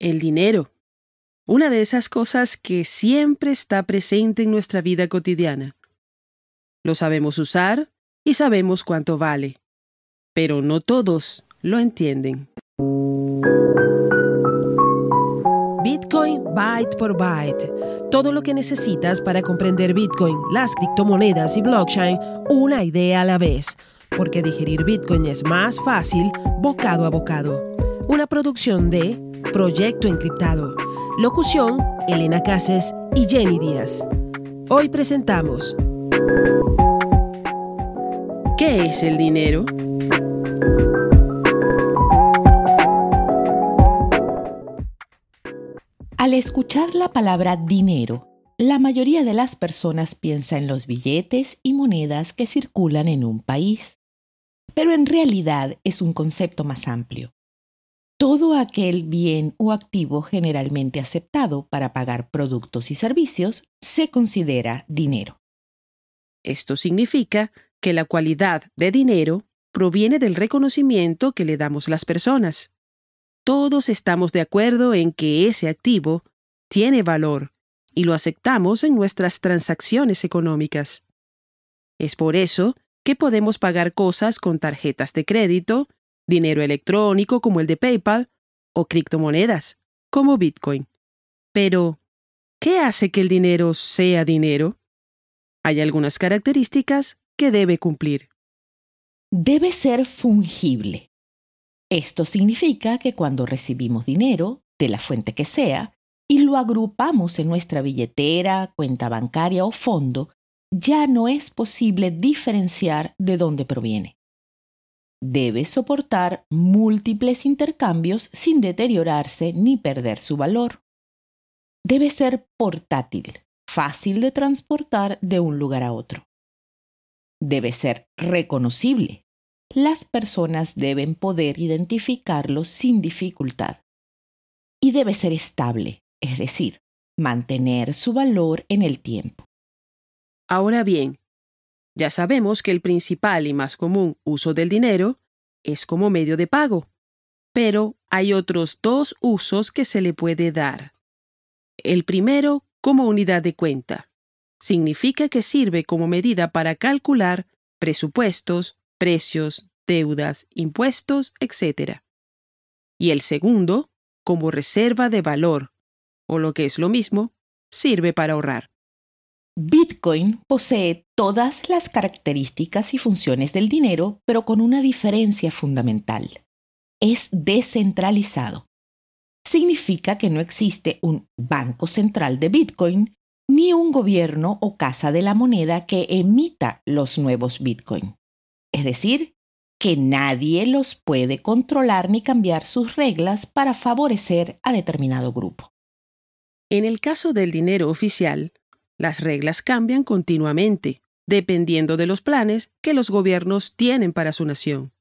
El dinero. Una de esas cosas que siempre está presente en nuestra vida cotidiana. Lo sabemos usar y sabemos cuánto vale, pero no todos lo entienden. Bitcoin byte por byte. Todo lo que necesitas para comprender Bitcoin, las criptomonedas y blockchain, una idea a la vez. Porque digerir Bitcoin es más fácil bocado a bocado. Una producción de Proyecto Encriptado. Locución, Elena Cases y Jenny Díaz. Hoy presentamos ¿Qué es el dinero? Al escuchar la palabra dinero, la mayoría de las personas piensa en los billetes y monedas que circulan en un país. Pero en realidad es un concepto más amplio. Todo aquel bien o activo generalmente aceptado para pagar productos y servicios se considera dinero. Esto significa que la cualidad de dinero proviene del reconocimiento que le damos las personas. Todos estamos de acuerdo en que ese activo tiene valor y lo aceptamos en nuestras transacciones económicas. Es por eso que podemos pagar cosas con tarjetas de crédito, dinero electrónico como el de PayPal o criptomonedas como Bitcoin. Pero, ¿qué hace que el dinero sea dinero? Hay algunas características que debe cumplir. Debe ser fungible. Esto significa que cuando recibimos dinero, de la fuente que sea, y lo agrupamos en nuestra billetera, cuenta bancaria o fondo, ya no es posible diferenciar de dónde proviene. Debe soportar múltiples intercambios sin deteriorarse ni perder su valor. Debe ser portátil, fácil de transportar de un lugar a otro. Debe ser reconocible, las personas deben poder identificarlo sin dificultad. Y debe ser estable, es decir, mantener su valor en el tiempo. Ahora bien, ya sabemos que el principal y más común uso del dinero es como medio de pago, pero hay otros dos usos que se le puede dar. El primero como unidad de cuenta. Significa que sirve como medida para calcular presupuestos, precios, deudas, impuestos, etc. Y el segundo, como reserva de valor, o lo que es lo mismo, sirve para ahorrar. Bitcoin posee todas las características y funciones del dinero, pero con una diferencia fundamental. Es descentralizado. Significa que no existe un banco central de Bitcoin ni un gobierno o casa de la moneda que emita los nuevos Bitcoin es decir, que nadie los puede controlar ni cambiar sus reglas para favorecer a determinado grupo. En el caso del dinero oficial, las reglas cambian continuamente, dependiendo de los planes que los gobiernos tienen para su nación.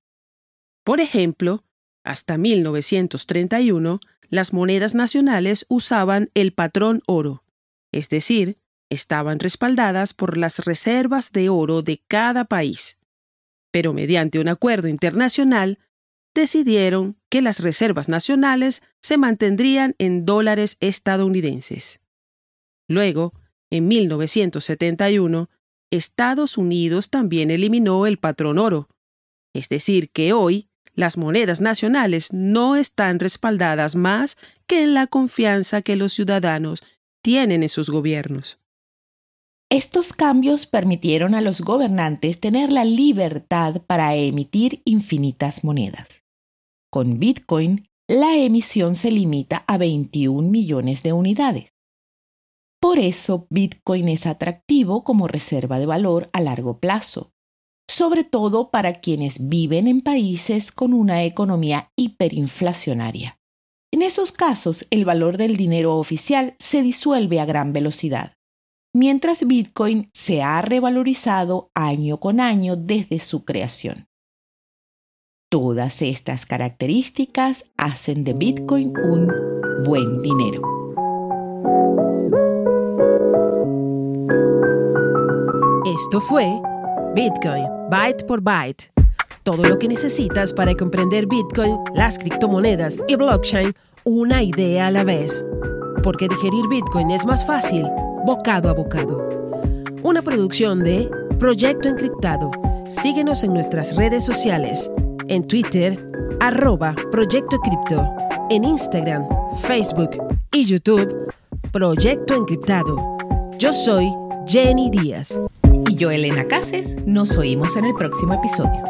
Por ejemplo, hasta 1931, las monedas nacionales usaban el patrón oro, es decir, estaban respaldadas por las reservas de oro de cada país pero mediante un acuerdo internacional, decidieron que las reservas nacionales se mantendrían en dólares estadounidenses. Luego, en 1971, Estados Unidos también eliminó el patrón oro, es decir, que hoy las monedas nacionales no están respaldadas más que en la confianza que los ciudadanos tienen en sus gobiernos. Estos cambios permitieron a los gobernantes tener la libertad para emitir infinitas monedas. Con Bitcoin, la emisión se limita a 21 millones de unidades. Por eso Bitcoin es atractivo como reserva de valor a largo plazo, sobre todo para quienes viven en países con una economía hiperinflacionaria. En esos casos, el valor del dinero oficial se disuelve a gran velocidad mientras Bitcoin se ha revalorizado año con año desde su creación. Todas estas características hacen de Bitcoin un buen dinero. Esto fue Bitcoin, byte por byte. Todo lo que necesitas para comprender Bitcoin, las criptomonedas y blockchain una idea a la vez, porque digerir Bitcoin es más fácil bocado a bocado. Una producción de Proyecto Encriptado. Síguenos en nuestras redes sociales, en Twitter, arroba Proyecto Cripto, en Instagram, Facebook y YouTube, Proyecto Encriptado. Yo soy Jenny Díaz. Yo, Elena Cases, nos oímos en el próximo episodio.